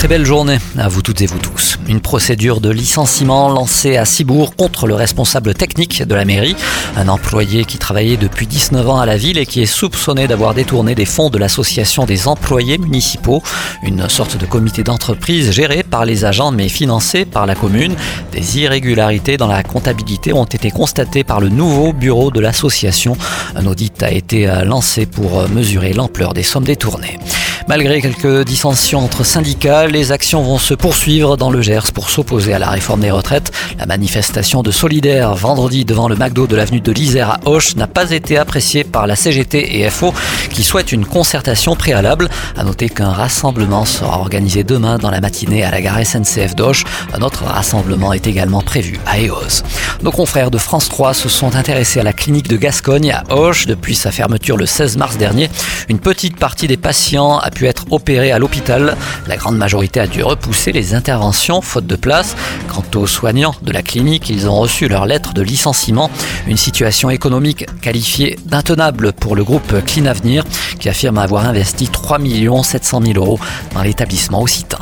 Très belle journée à vous toutes et vous tous. Une procédure de licenciement lancée à Cibourg contre le responsable technique de la mairie, un employé qui travaillait depuis 19 ans à la ville et qui est soupçonné d'avoir détourné des fonds de l'association des employés municipaux, une sorte de comité d'entreprise géré par les agents mais financé par la commune. Des irrégularités dans la comptabilité ont été constatées par le nouveau bureau de l'association. Un audit a été lancé pour mesurer l'ampleur des sommes détournées. Malgré quelques dissensions entre syndicats, les actions vont se poursuivre dans le Gers pour s'opposer à la réforme des retraites. La manifestation de solidaire vendredi devant le McDo de l'avenue de l'Isère à Auch n'a pas été appréciée par la CGT et FO qui souhaitent une concertation préalable. À noter qu'un rassemblement sera organisé demain dans la matinée à la gare SNCF d'Auch. Un autre rassemblement est également prévu à EOS. Nos confrères de France 3 se sont intéressés à la clinique de Gascogne à Auch depuis sa fermeture le 16 mars dernier. Une petite partie des patients a pu être opéré à l'hôpital. La grande majorité a dû repousser les interventions faute de place. Quant aux soignants de la clinique, ils ont reçu leur lettre de licenciement. Une situation économique qualifiée d'intenable pour le groupe Clean Avenir qui affirme avoir investi 3 700 000 euros dans l'établissement occitan.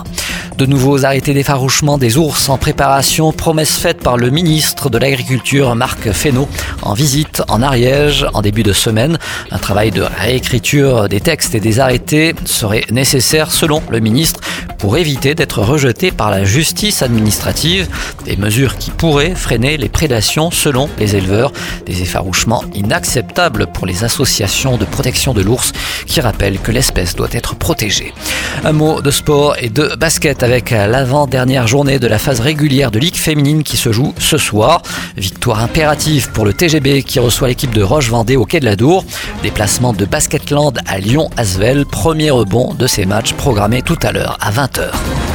De nouveaux arrêtés d'effarouchement des ours en préparation, promesse faite par le ministre de l'Agriculture Marc Fesneau en visite en Ariège en début de semaine. Un travail de réécriture des textes et des arrêtés serait nécessaire selon le ministre pour éviter d'être rejeté par la justice administrative. Des mesures qui pourraient freiner les prédations selon les éleveurs. Des effarouchements inacceptables pour les associations de protection de l'ours qui rappellent que l'espèce doit être protégée. Un mot de sport et de basket avec l'avant-dernière journée de la phase régulière de Ligue féminine qui se joue ce soir. Victoire impérative pour le TGB qui reçoit l'équipe de Roche-Vendée au Quai de la Dour. Déplacement de Basketland à Lyon-Asvel. Premier rebond de ces matchs programmés tout à l'heure à 20h.